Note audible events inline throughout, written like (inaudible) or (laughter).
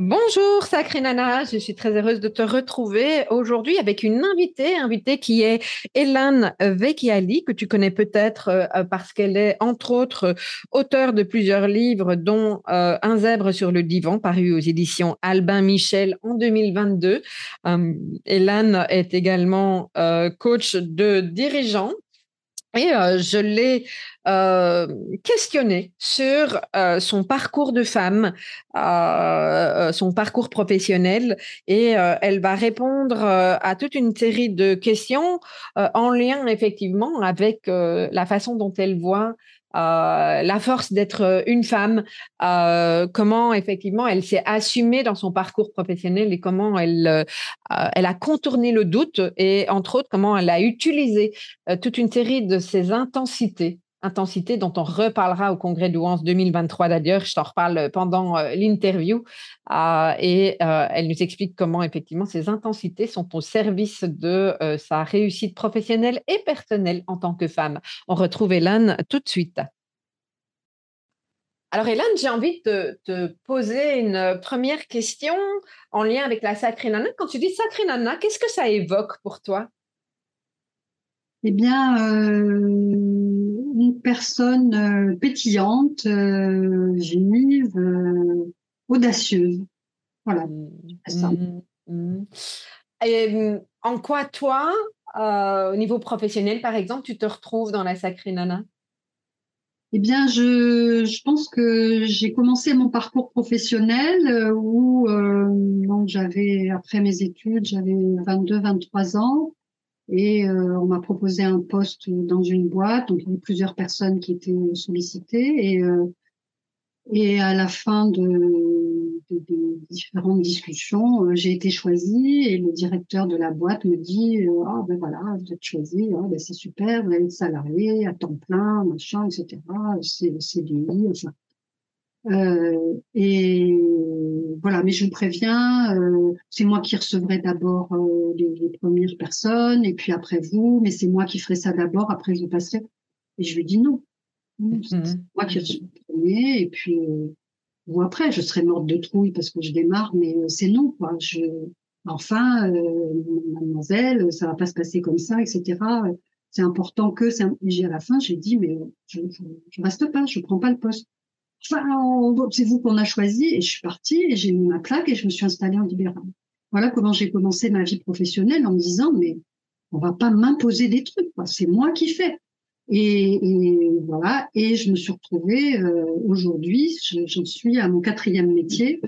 Bonjour Sacré Nana, je suis très heureuse de te retrouver aujourd'hui avec une invitée, invitée qui est Hélène Vecchiali, que tu connais peut-être euh, parce qu'elle est entre autres auteure de plusieurs livres, dont euh, Un zèbre sur le divan, paru aux éditions Albin Michel en 2022. Euh, Hélène est également coach de dirigeants et je l'ai euh, questionné sur euh, son parcours de femme, euh, son parcours professionnel, et elle va répondre à toute une série de questions en lien effectivement avec la façon dont elle voit la force d'être une femme, comment effectivement elle s'est assumée dans son parcours professionnel et comment elle, elle a contourné le doute et entre autres comment elle a utilisé toute une série de ses intensités intensité dont on reparlera au congrès d'Ouance 2023 d'ailleurs. Je t'en reparle pendant euh, l'interview euh, et euh, elle nous explique comment effectivement ces intensités sont au service de sa réussite professionnelle et personnelle en tant que femme. On retrouve Hélène tout de suite. Alors Hélène, j'ai envie de te poser une première question en lien avec la sacrée nana. Quand tu dis sacrée nana, qu'est-ce que ça évoque pour toi? Eh bien, une personne euh, pétillante, euh, vive, euh, audacieuse. Voilà. Mmh, mmh, mmh. Et en quoi toi, au niveau professionnel par exemple, tu te retrouves dans la sacrée nana? Eh bien, je, je pense que j'ai commencé mon parcours professionnel où j'avais, après mes études, j'avais 22-23 ans. Et euh, on m'a proposé un poste dans une boîte, donc il y avait plusieurs personnes qui étaient sollicitées. Et, euh, et à la fin de, de, de différentes discussions, euh, j'ai été choisie et le directeur de la boîte me dit ah ben voilà vous êtes choisie, ah, ben c'est super, vous allez être salarié à temps plein, machin, etc. C'est c'est enfin euh, et voilà, mais je vous préviens, euh, c'est moi qui recevrai d'abord euh, les, les, premières personnes, et puis après vous, mais c'est moi qui ferai ça d'abord, après je passerai. Et je lui dis non. C'est mmh moi qui recevrai le premier, et puis ou après, je serai morte de trouille parce que je démarre, mais c'est non, quoi. Je, enfin, mademoiselle, ça va pas se passer comme ça, etc. C'est important que, j'ai à la fin, j'ai dit, mais je, je, je reste pas, je prends pas le poste. Enfin, c'est vous qu'on a choisi et je suis partie et j'ai mis ma plaque et je me suis installée en libéral. Voilà comment j'ai commencé ma vie professionnelle en me disant mais on va pas m'imposer des trucs, c'est moi qui fais. Et, et, voilà, et je me suis retrouvée euh, aujourd'hui, j'en suis à mon quatrième métier,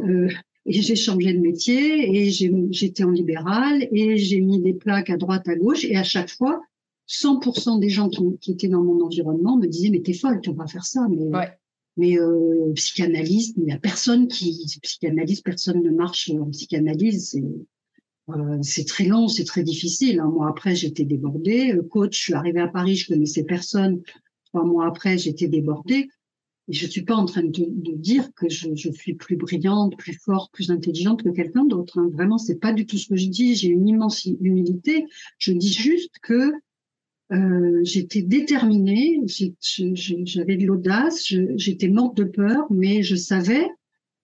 euh, et j'ai changé de métier, et j'étais en libéral, et j'ai mis des plaques à droite, à gauche, et à chaque fois, 100% des gens qui, qui, étaient dans mon environnement me disaient mais t'es folle, tu vas faire ça, mais ouais mais euh, psychanalyste, il n'y a personne qui psychanalyse, personne ne marche en psychanalyse. C'est euh, très long, c'est très difficile. Un mois après, j'étais débordée. Euh, coach, je suis arrivée à Paris, je connaissais personne. Trois mois après, j'étais débordée. Et je suis pas en train de, dire que je, je, suis plus brillante, plus forte, plus intelligente que quelqu'un d'autre. Hein. Vraiment, c'est pas du tout ce que je dis. J'ai une immense humilité. Je dis juste que euh, j'étais déterminée, j'avais de l'audace, j'étais morte de peur, mais je savais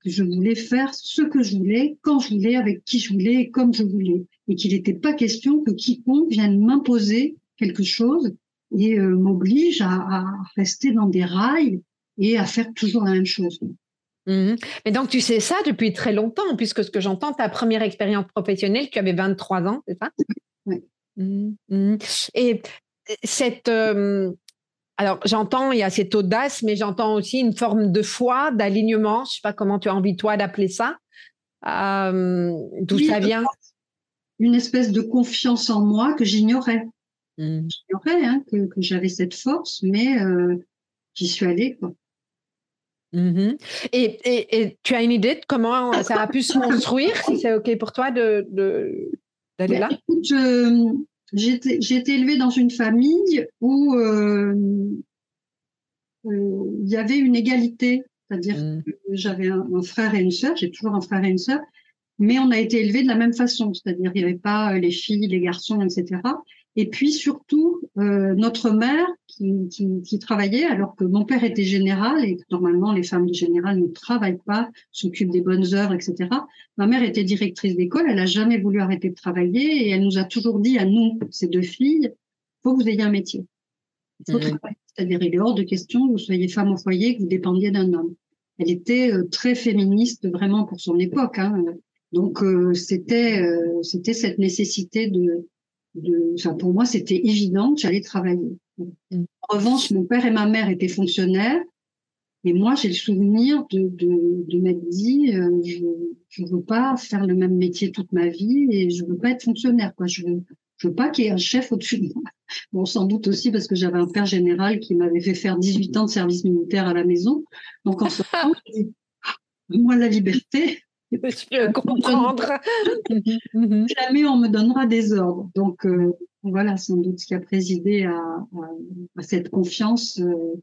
que je voulais faire ce que je voulais, quand je voulais, avec qui je voulais et comme je voulais. Et qu'il n'était pas question que quiconque vienne m'imposer quelque chose et m'oblige à, à, rester dans des rails et à faire toujours la même chose. Mmh Mais donc, tu sais ça depuis très longtemps, puisque ce que j'entends, ta première expérience professionnelle, tu avais 23 ans, c'est ça? Oui. Mmh mmh. Et cette. alors, j'entends, il y a cette audace, mais j'entends aussi une forme de foi, d'alignement. Je ne sais pas comment tu as envie, toi, d'appeler ça. D'où ça vient? Une espèce de confiance en moi que j'ignorais. J'ignorais hein, que, que j'avais cette force, mais euh, j'y suis allée. Quoi. Mmh et, et, tu as une idée de comment ça a pu se (coughs) construire, si c'est OK pour toi d'aller de, d'aller là? J'ai été élevée dans une famille où euh, euh, il y avait une égalité, c'est-à-dire mmh. que j'avais un, un, frère et une sœur, j'ai toujours un frère et une sœur, mais on a été élevés de la même façon, c'est-à-dire il n'y avait pas les filles, les garçons, etc. Et puis surtout, euh, notre mère qui, qui, qui, travaillait, alors que mon père était général et que normalement les femmes de général ne travaillent pas, s'occupent des bonnes heures, etc. Ma mère était directrice d'école, elle n'a jamais voulu arrêter de travailler et elle nous a toujours dit à nous, ces deux filles, faut que vous ayez un métier. Il faut mmh. travailler. C'est-à-dire, il est hors de question que vous soyez femme au foyer, que vous dépendiez d'un homme. Elle était euh, très féministe vraiment pour son époque. Hein. Donc euh, c'était euh, c'était cette nécessité de enfin, pour moi, c'était évident que j'allais travailler. Mm. En revanche, mon père et ma mère étaient fonctionnaires. Et moi, j'ai le souvenir de, de, de m'être dit, euh, je ne veux pas faire le même métier toute ma vie et je veux pas être fonctionnaire. Quoi. Je veux, je veux pas qu'il y ait un chef au-dessus de moi. (laughs) Bon, sans doute aussi parce que j'avais un père général qui m'avait fait faire 18 ans de service militaire à la maison. Donc, en ce moment, moi, la liberté, (laughs) je peux comprendre. (laughs) Mhm. Jamais on me donnera des ordres. Donc euh, voilà, sans doute ce qui a présidé à, à, cette confiance, euh,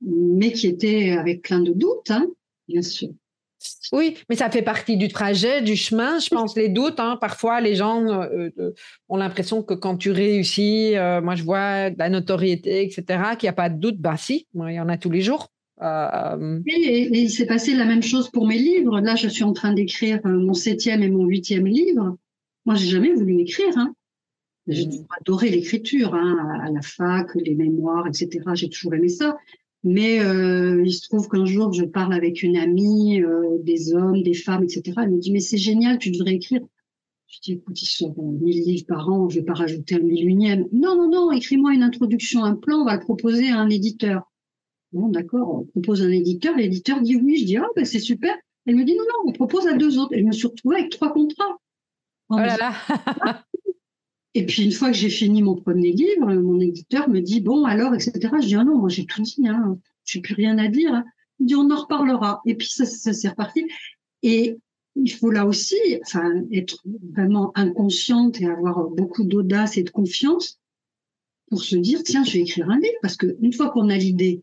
mais qui était avec plein de doutes, hein, bien sûr. Oui, mais ça fait partie du trajet, du chemin, je pense, les doutes. Hein. Parfois, les gens euh, ont l'impression que quand tu réussis, moi je vois de la notoriété, etc., qu'il n'y a pas de doute. Bah si, il y en a tous les jours. Euh, et, il s'est passé la même chose pour mes livres. Là, je suis en train d'écrire euh, mon septième et mon huitième livre. Moi, j'ai jamais voulu écrire. Hein. J'ai mmh. adoré l'écriture, hein, à la fac, les mémoires, etc. J'ai toujours aimé ça. Mais euh, il se trouve qu'un jour, je parle avec une amie, euh, des hommes, des femmes, etc. Elle me dit, mais c'est génial, tu devrais écrire. Je dis, écoute, ils sont 1000 livres par an, je vais pas rajouter un mille unième. Non, non, non, écris-moi une introduction, un plan, on va le proposer à un éditeur. Bon, d'accord, on propose un éditeur, l'éditeur dit oui, je dis, ah, ben, c'est super. Elle me dit, non, non, on propose à deux autres. Elle me suis retrouvée avec trois contrats. Oh là là. (laughs) Et puis, une fois que j'ai fini mon premier livre, mon éditeur me dit, bon, alors, etc. Je dis, ah non, moi, j'ai tout dit, hein. Je n'ai plus rien à dire. Il dit, on en reparlera. Et puis, ça, ça s'est reparti. Et il faut là aussi, enfin, être vraiment inconsciente et avoir beaucoup d'audace et de confiance pour se dire, tiens, je vais écrire un livre. Parce qu'une fois qu'on a l'idée,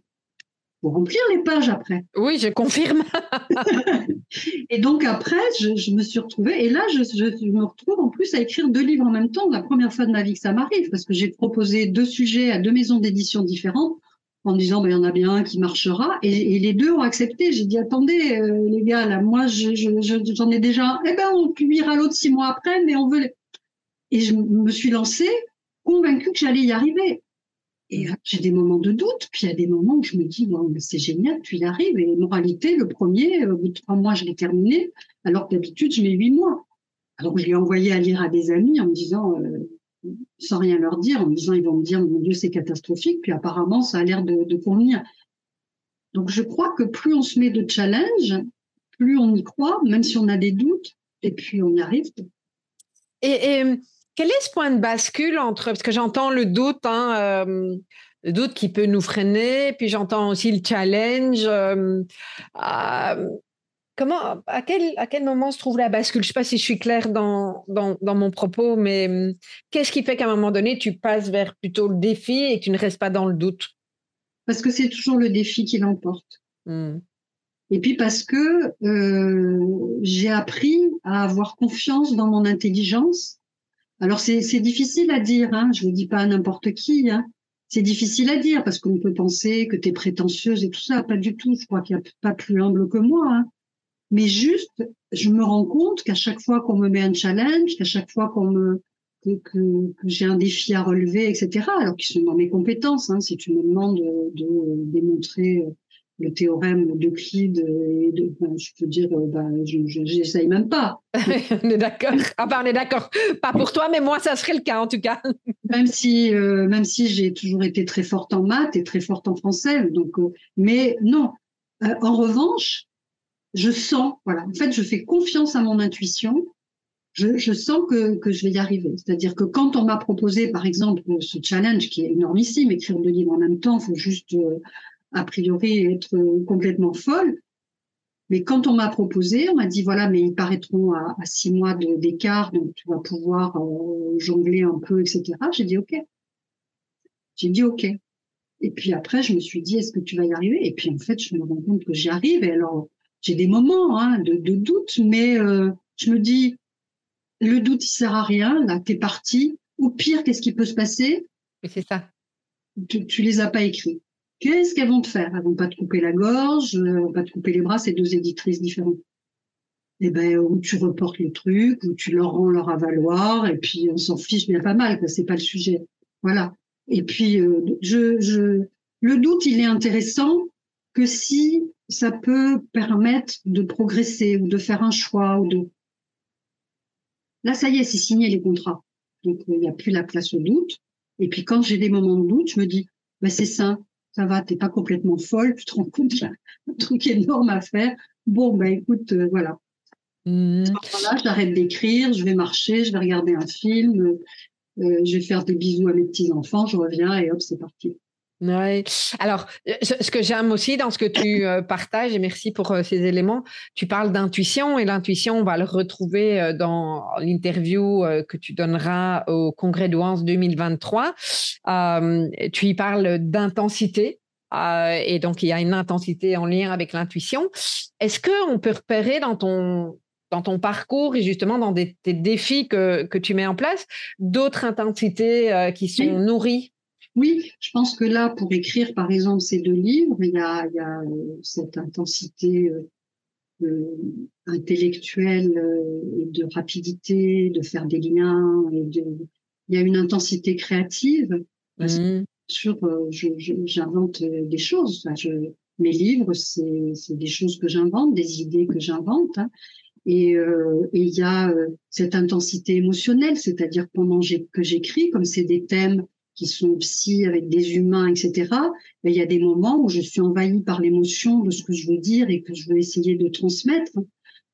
remplir les pages après. Oui, je confirme. (laughs) et donc après, je, me suis retrouvée, et là, je, me retrouve en plus à écrire deux livres en même temps, la première fois de ma vie que ça m'arrive, parce que j'ai proposé deux sujets à deux maisons d'édition différentes, en disant, ben, il y en a bien un qui marchera, et, les deux ont accepté. J'ai dit, attendez, euh, les gars, là, moi, j'en ai déjà, eh ben, on publiera l'autre six mois après, mais on veut... Et je me suis lancée convaincue que j'allais y arriver. Et j'ai des moments de doute, puis il y a des moments où je me dis, bon, mais c'est génial, tu y arrives. Et moralité, le premier, au bout de trois mois, je l'ai terminé, alors que d'habitude, je mets huit mois. Alors je l'ai envoyé à lire à des amis en me disant, euh, sans rien leur dire, en me disant, ils vont me dire, mon Dieu, c'est catastrophique. Puis apparemment, ça a l'air de, de convenir. Donc je crois que plus on se met de challenge, plus on y croit, même si on a des doutes, et puis on y arrive. Et, et quel est ce point de bascule entre, parce que j'entends le doute, hein, euh, le doute qui peut nous freiner, puis j'entends aussi le challenge. Euh, comment, à quel, à quel moment se trouve la bascule? Je ne sais pas si je suis claire dans, dans, dans mon propos, mais hum, qu'est-ce qui fait qu'à un moment donné, tu passes vers plutôt le défi et que tu ne restes pas dans le doute? Parce que c'est toujours le défi qui l'emporte. Mmh. Et puis parce que euh, j'ai appris à avoir confiance dans mon intelligence alors c'est difficile à dire, hein, je ne dis pas à n'importe qui. Hein. C'est difficile à dire parce qu'on peut penser que tu es prétentieuse et tout ça, pas du tout. Je crois qu'il n'y a pas plus humble que moi. Hein. Mais juste, je me rends compte qu'à chaque fois qu'on me met un challenge, qu'à chaque fois qu'on me que, que, j'ai un défi à relever, etc. Alors qu'ils sont dans mes compétences. Hein. Si tu me demandes de, de démontrer le théorème d'Euclide et de, je peux dire, euh, bah, je n'essaye même pas. (laughs) on est d'accord. Enfin, on est d'accord. Pas pour toi, mais moi, ça serait le cas en tout cas. (laughs) même si, euh, même si j'ai toujours été très forte en maths et très forte en français, donc, euh, mais non. en revanche, je sens, voilà. En fait, je fais confiance à mon intuition. Je, je sens que, que je vais y arriver. C'est-à-dire que quand on m'a proposé, par exemple, ce challenge qui est énormissime, écrire deux livres en même temps, il faut juste a priori être complètement folle. Mais quand on m'a proposé, on m'a dit voilà, mais ils paraîtront à, six mois d'écart, donc tu vas pouvoir euh, jongler un peu, etc. J'ai dit ok. J'ai dit ok. Et puis après, je me suis dit est-ce que tu vas y arriver? Et puis en fait, je me rends compte que j'y arrive. Et alors, j'ai des moments hein, de, doute, mais euh, je me dis le doute il sert à rien. Là, t'es parti. Ou pire, qu'est-ce qui peut se passer? C'est ça. Tu, tu les as pas écrits. Qu'est-ce qu'elles vont te faire? Elles vont pas te couper la gorge, elles vont pas te couper les bras, c'est deux éditrices différentes. Eh ben, où tu reportes le truc, ou tu leur rends leur avaloir, et puis on s'en fiche bien pas mal, que c'est pas le sujet. Voilà. Et puis, euh, je, je, le doute, il est intéressant que si ça peut permettre de progresser ou de faire un choix ou de. Là, ça y est, c'est signé les contrats. Donc, il n'y a plus la place au doute. Et puis, quand j'ai des moments de doute, je me dis, ben, c'est ça ça va, t'es pas complètement folle, tu te rends compte qu'il y a un truc énorme à faire. Bon, ben écoute, euh, voilà. Mmh. là j'arrête d'écrire, je vais marcher, je vais regarder un film, euh, je vais faire des bisous à mes petits-enfants, je reviens et hop, c'est parti. Ouais. Alors, ce que j'aime aussi dans ce que tu (coughs) euh, partages, et merci pour ces éléments, tu parles d'intuition et l'intuition, on va le retrouver dans l'interview que tu donneras au Congrès d'Ouance 2023. tu y parles d'intensité. et donc, il y a une intensité en lien avec l'intuition. Est-ce qu'on peut repérer dans ton, dans ton parcours et justement dans des, tes défis que, que tu mets en place d'autres intensités qui sont nourries oui, je pense que là, pour écrire, par exemple, ces deux livres, il y a, il y a euh, cette intensité euh, euh intellectuelle euh, et de rapidité, de faire des liens, et de, il y a une intensité créative. Mmh. Sur, j'invente des choses. je, mes livres, c'est des choses que j'invente, des idées que j'invente. Hein. Et, euh, et, il y a cette intensité émotionnelle, c'est-à-dire pendant que j'écris, comme c'est des thèmes qui sont aussi avec des humains, etc. Mais il y a des moments où je suis envahie par l'émotion de ce que je veux dire et que je veux essayer de transmettre.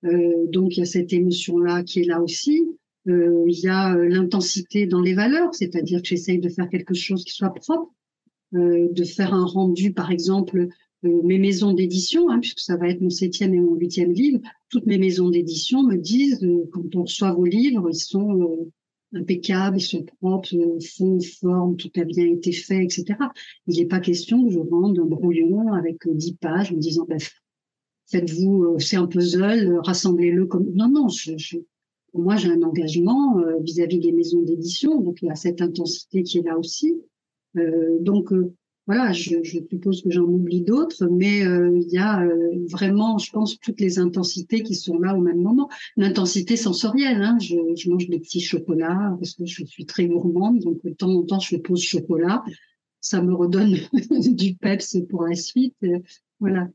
Euh, donc il y a cette émotion-là qui est là aussi. Euh, il y a euh, l'intensité dans les valeurs, c'est-à-dire que j'essaye de faire quelque chose qui soit propre, euh, de faire un rendu, par exemple, euh, mes maisons d'édition, hein, puisque ça va être mon septième et mon huitième livre, toutes mes maisons d'édition me disent, quand on reçoit vos livres, ils sont impeccables, ils sont propres, fond, forme, tout a bien été fait, etc. Il n'est pas question que je rende un brouillon avec dix pages en disant, ben, faites-vous, euh, c'est un puzzle, rassemblez-le comme. Non, non, je, je... moi j'ai un engagement euh, vis-à-vis des maisons d'édition, donc il y a cette intensité qui est là aussi. Euh, donc euh, voilà, je, suppose que j'en oublie d'autres, mais euh, il y a euh, vraiment, je pense, toutes les intensités qui sont là au même moment. L'intensité sensorielle, hein, je, mange des petits chocolats parce que je suis très gourmande, donc de temps en temps je pause chocolat, ça me redonne (laughs) du peps pour la suite. voilà.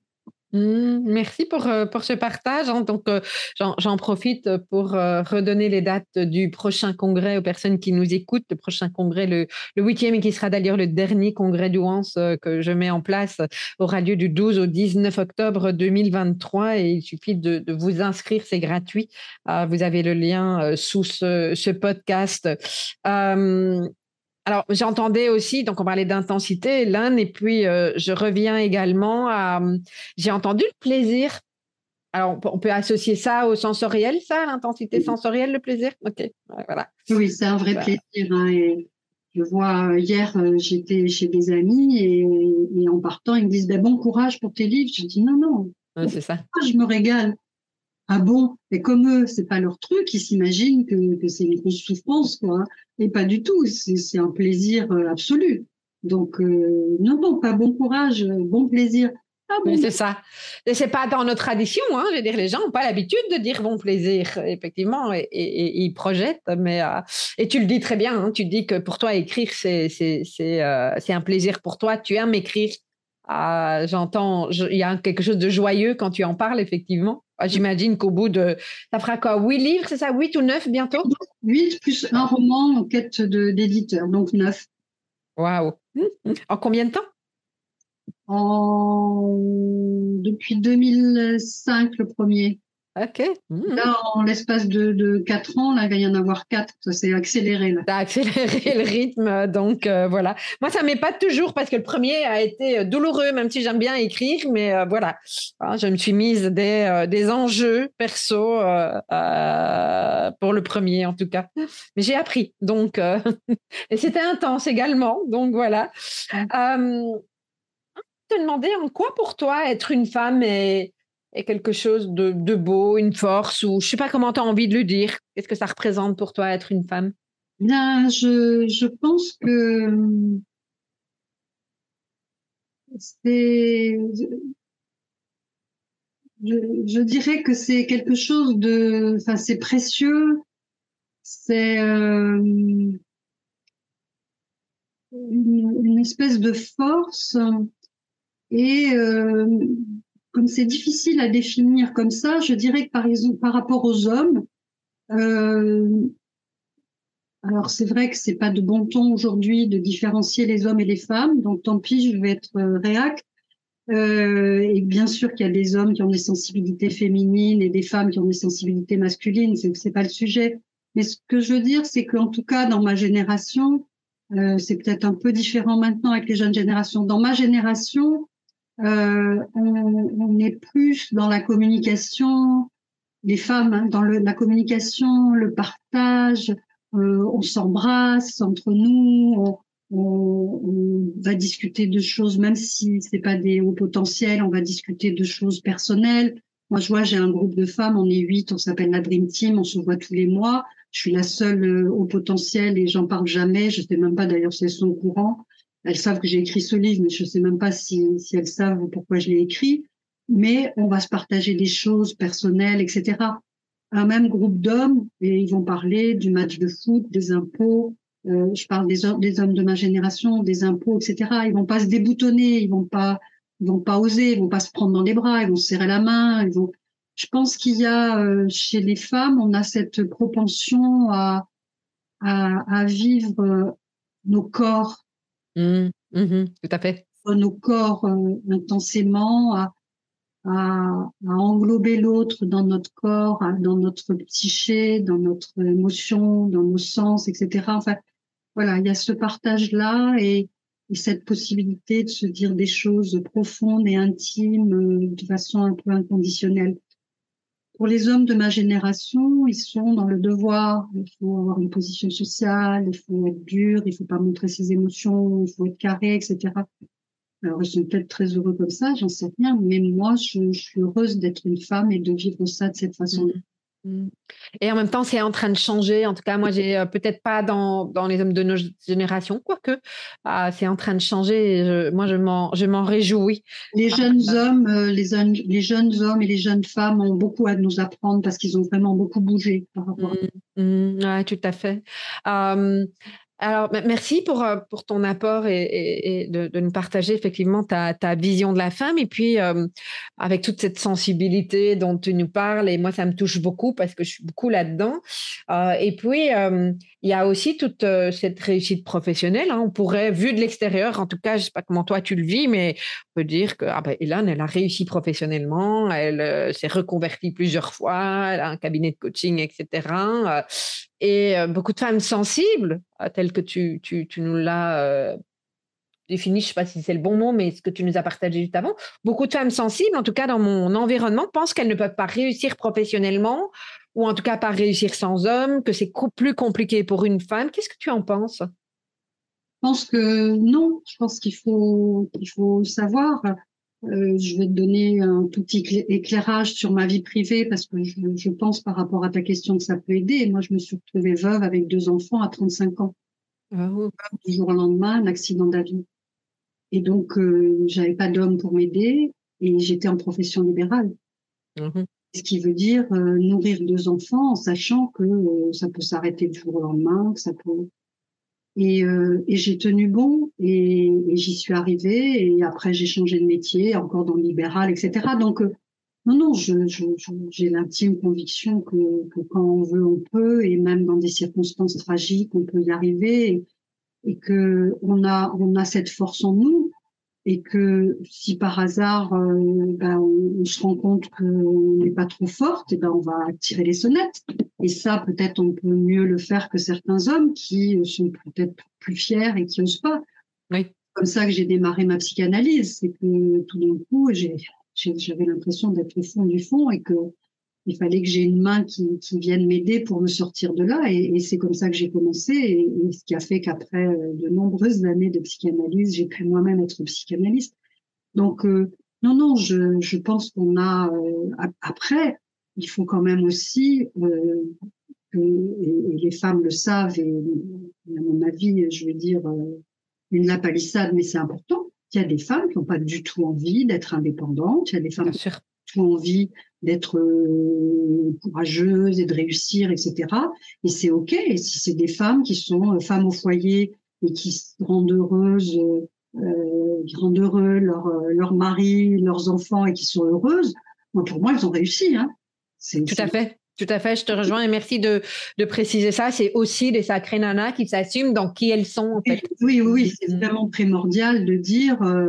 Mmh, merci pour, euh, pour ce partage. Hein. Donc, euh, j'en profite pour euh, redonner les dates du prochain congrès aux personnes qui nous écoutent. Le prochain congrès, le, huitième et qui sera d'ailleurs le dernier congrès d'Ouance que je mets en place, aura lieu du 12 au 19 octobre 2023 et il suffit de, vous inscrire, c'est gratuit. vous avez le lien sous ce podcast. Alors, j'entendais aussi, donc on parlait d'intensité, l'un, et puis euh, je reviens également à. J'ai entendu le plaisir. Alors, on peut associer ça au sensoriel, ça, l'intensité sensorielle, le plaisir? Ok, voilà. Oui, c'est un vrai plaisir. Hein, et je vois, euh, hier, euh, j'étais chez des amis et, en partant, ils me disent ben, bon courage pour tes livres. Je dis non, non. c'est ça. Je me régale? Ah bon? Et comme eux, c'est pas leur truc, ils s'imaginent que, c'est une grosse souffrance, quoi. Hein. Et pas du tout, c'est un plaisir euh, absolu. Donc, euh, non, non, pas bon courage, euh, bon plaisir. Ah c'est ça. Et c'est pas dans notre tradition. Hein. Je veux dire, les gens n'ont pas l'habitude de dire bon plaisir, effectivement, et, ils projettent. Mais euh, et tu le dis très bien. Hein. Tu dis que pour toi écrire, c'est c'est euh, un plaisir pour toi. Tu aimes écrire. Ah, j'entends. Il y a quelque chose de joyeux quand tu en parles, effectivement. Ah, j'imagine qu'au bout de, ça fera quoi, huit livres, c'est ça, huit ou neuf bientôt? Huit plus un roman en quête d'éditeur, donc neuf. Waouh En combien de temps? En... Depuis 2005, le premier. Ok. Mmh. Là, en l'espace de, de quatre ans, là, il va y en avoir quatre. Ça s'est accéléré. Là. Ça a accéléré le rythme. Donc, euh, voilà. Moi, ça m'est pas toujours parce que le premier a été euh, douloureux, même si j'aime bien écrire. Mais euh, voilà, ah, je me suis mise des, des enjeux perso pour le premier, en tout cas. Mais j'ai appris. Donc, (laughs) et c'était intense également. Donc, voilà. Euh, te demander en quoi pour toi être une femme est est quelque chose de, de, beau, une force, ou je sais pas comment tu as envie de le dire. Qu'est-ce que ça représente pour toi être une femme? Bien, je, je pense que c'est. Je, dirais que c'est quelque chose de. Enfin, c'est précieux. C'est. Euh, une, une, espèce de force et euh, comme c'est difficile à définir comme ça, je dirais que par rapport aux hommes, euh, alors c'est vrai que c'est pas de bon ton aujourd'hui de différencier les hommes et les femmes, donc tant pis, je vais être euh, réac. Euh, et bien sûr qu'il y a des hommes qui ont des sensibilités féminines et des femmes qui ont des sensibilités masculines, c'est c'est pas le sujet. Mais ce que je veux dire, c'est qu'en tout cas dans ma génération, c'est peut-être un peu différent maintenant avec les jeunes générations. Dans ma génération, euh, on, est plus dans la communication, les femmes, hein, dans le, la communication, le partage, euh, on s'embrasse entre nous, on, on, on, va discuter de choses, même si c'est pas des hauts potentiels, on va discuter de choses personnelles. Moi, je vois, j'ai un groupe de femmes, on est huit, on s'appelle la Dream Team, on se voit tous les mois. Je suis la seule euh, au potentiel et j'en parle jamais. Je sais même pas d'ailleurs si elles sont au courant. Elles savent que j'ai écrit ce livre, mais je ne sais même pas si, si elles savent pourquoi je l'ai écrit. Mais on va se partager des choses personnelles, etc. Un même groupe d'hommes, et ils vont parler du match de foot, des impôts. Euh, je parle des, des hommes de ma génération, des impôts, etc. Ils vont pas se déboutonner, ils vont pas, ils vont pas oser, ils vont pas se prendre dans les bras, ils vont se serrer la main. Ils vont... Je pense qu'il y a euh, chez les femmes, on a cette propension à, à, à vivre euh, nos corps Mmh, mmh tout à fait. Nos corps euh, intensément, à, à, à englober l'autre dans notre corps, dans notre psyché, dans notre émotion, dans nos sens, etc. Enfin, voilà, il y a ce partage-là et, et, cette possibilité de se dire des choses profondes et intimes euh, de façon un peu inconditionnelle. Pour les hommes de ma génération, ils sont dans le devoir. Il faut avoir une position sociale, il faut être dur, il faut pas montrer ses émotions, il faut être carré, etc. Alors, ils sont peut-être très heureux comme ça, j'en sais rien, mais moi, je, suis heureuse d'être une femme et de vivre ça de cette façon. Mmh. Mmh. Et en même temps, c'est en train de changer. En tout cas, moi, j'ai euh, peut-être pas dans, dans les hommes de nos générations, quoique ah, c'est en train de changer. Je, moi, je m'en, je m'en réjouis. Les jeunes hommes, euh, les, les jeunes hommes et les jeunes femmes ont beaucoup à nous apprendre parce qu'ils ont vraiment beaucoup bougé par rapport. Mmh, mmh, ouais, tout à fait. Alors, merci pour, euh, pour ton apport et, de, nous partager effectivement ta, vision de la femme. Et puis, euh, avec toute cette sensibilité dont tu nous parles, et moi, ça me touche beaucoup parce que je suis beaucoup là-dedans. Euh, et puis, il y a aussi toute cette réussite professionnelle. Hein. On pourrait, vu de l'extérieur, en tout cas, je ne sais pas comment toi tu le vis, mais on peut dire que ah ben, Hélène, elle a réussi professionnellement, elle s'est reconvertie plusieurs fois, elle a un cabinet de coaching, etc et euh, beaucoup de femmes sensibles, euh, telles que tu, nous l'as euh, je ne sais pas si c'est le bon mot, mais ce que tu nous as partagé juste avant, beaucoup de femmes sensibles, en tout cas dans mon environnement, pensent qu'elles ne peuvent pas réussir professionnellement, ou en tout cas pas réussir sans homme, que c'est plus compliqué pour une femme. Qu'est-ce que tu en penses? Je pense que non, je pense qu'il faut savoir euh, je vais te donner un tout petit éclairage sur ma vie privée parce que je, je, pense par rapport à ta question que ça peut aider. Moi, je me suis retrouvée veuve avec deux enfants à 35 ans. Oh. Du jour au lendemain, un accident d'avion. Et donc, euh, j'avais pas d'homme pour m'aider. et j'étais en profession libérale. Mmh Ce qui veut dire nourrir deux enfants en sachant que ça peut s'arrêter du jour au lendemain, que ça peut et, euh, et j'ai tenu bon et, et j'y suis arrivée. Et après, j'ai changé de métier, encore dans le libéral, etc. Donc, euh, non, non, j'ai je, j'ai l'intime conviction que, que, quand on veut, on peut, et même dans des circonstances tragiques, on peut y arriver, et, et que a, on a cette force en nous et que si par hasard euh, ben, on, se rend compte qu'on n'est pas trop forte, et ben on va tirer les sonnettes. Et ça, peut-être on peut mieux le faire que certains hommes qui sont peut-être plus fiers et qui osent pas. Oui. Comme ça que j'ai démarré ma psychanalyse, c'est que tout d'un coup, j'avais l'impression d'être au fond du fond et que il fallait que j'ai une main qui, qui vienne m'aider pour me sortir de là. Et, et c'est comme ça que j'ai commencé. Et, ce qui a fait qu'après euh, de nombreuses années de psychanalyse, j'ai pu moi-même être psychanalyste. Donc, euh, non, non, je, je pense qu'on a... Euh, après, il faut quand même aussi, que, et, les femmes le savent, et à mon avis, je veux dire, une la palissade, mais c'est important. Il y a des femmes qui n'ont pas du tout envie d'être indépendantes. Il y a des femmes qui envie d'être euh, courageuse et de réussir, etc. Et c'est OK. Et si c'est des femmes qui sont euh, femmes au foyer et qui rendent heureuses, euh, qui rendent heureux leur, leur mari, leurs enfants et qui sont heureuses, pour moi, elles ont réussi. Hein. Tout à fait. Tout à fait, je te rejoins et merci de, de préciser ça. C'est aussi des sacrées nanas qui s'assument dans qui elles sont. En fait. Oui, oui, c'est vraiment primordial de dire, euh,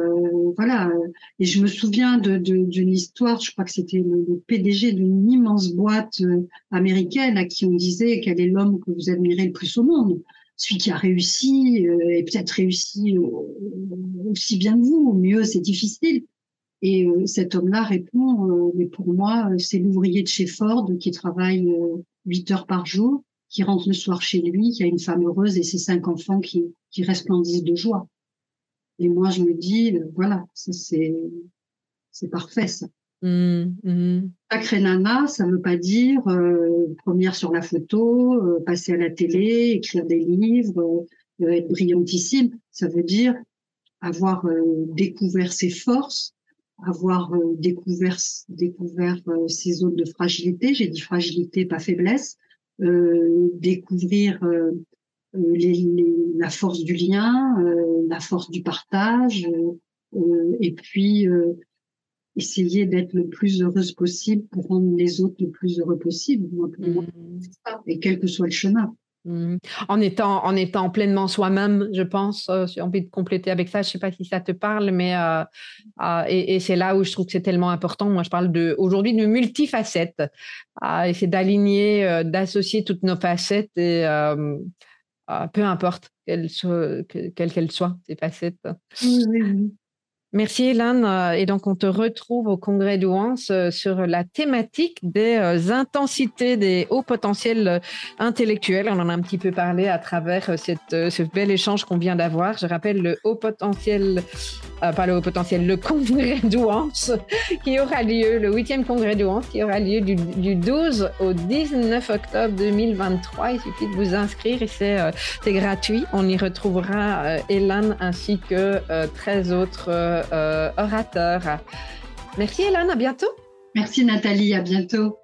voilà. Et je me souviens d'une de, histoire, je crois que c'était le, PDG d'une immense boîte euh, américaine à qui on disait quel est l'homme que vous admirez le plus au monde. Celui qui a réussi euh, et peut-être réussi aussi bien que vous, mieux, c'est difficile. Et euh, cet homme-là répond, euh, mais pour moi, euh, c'est l'ouvrier de chez Ford qui travaille huit heures par jour, qui rentre le soir chez lui, qui a une femme heureuse et ses cinq enfants qui, qui resplendissent de joie. Et moi, je me dis, voilà, c'est c'est parfait ça. Mmh, mmh. Sacré nana, ça veut pas dire première sur la photo, passer à la télé, écrire des livres, être brillantissime. Ça veut dire avoir découvert ses forces, avoir euh, découvert, découvert euh, ces zones de fragilité, j'ai dit fragilité, pas faiblesse, euh, découvrir euh, les, les, la force du lien, la force du partage, et puis essayer d'être le plus heureuse possible pour rendre les autres le plus heureux possible. Moi, pour moi, mmh. et quel que soit le chemin. Mmh. En étant, en étant pleinement soi-même, je pense. Euh, j'ai envie de compléter avec ça. Je ne sais pas si ça te parle, mais euh, euh, et, c'est là où je trouve que c'est tellement important. Moi, je parle aujourd'hui de multifacettes. et c'est d'aligner, d'associer toutes nos facettes et peu importe quelles qu'elles soient, ces facettes. Oui. Merci Hélène. Euh, et donc, on te retrouve au congrès d'Ouance euh, sur la thématique des euh, intensités des hauts potentiels intellectuels. On en a un petit peu parlé à travers cette, ce bel échange qu'on vient d'avoir. Je rappelle le haut potentiel, pas le haut potentiel, le congrès (laughs) d'Ouance qui aura lieu, le huitième congrès d'Ouance qui aura lieu du, du, 12 au 19 octobre 2023. Il suffit de vous inscrire et c'est gratuit. On y retrouvera Hélène ainsi que 13 autres euh, orateur. Merci Hélène, à bientôt. Merci Nathalie, à bientôt.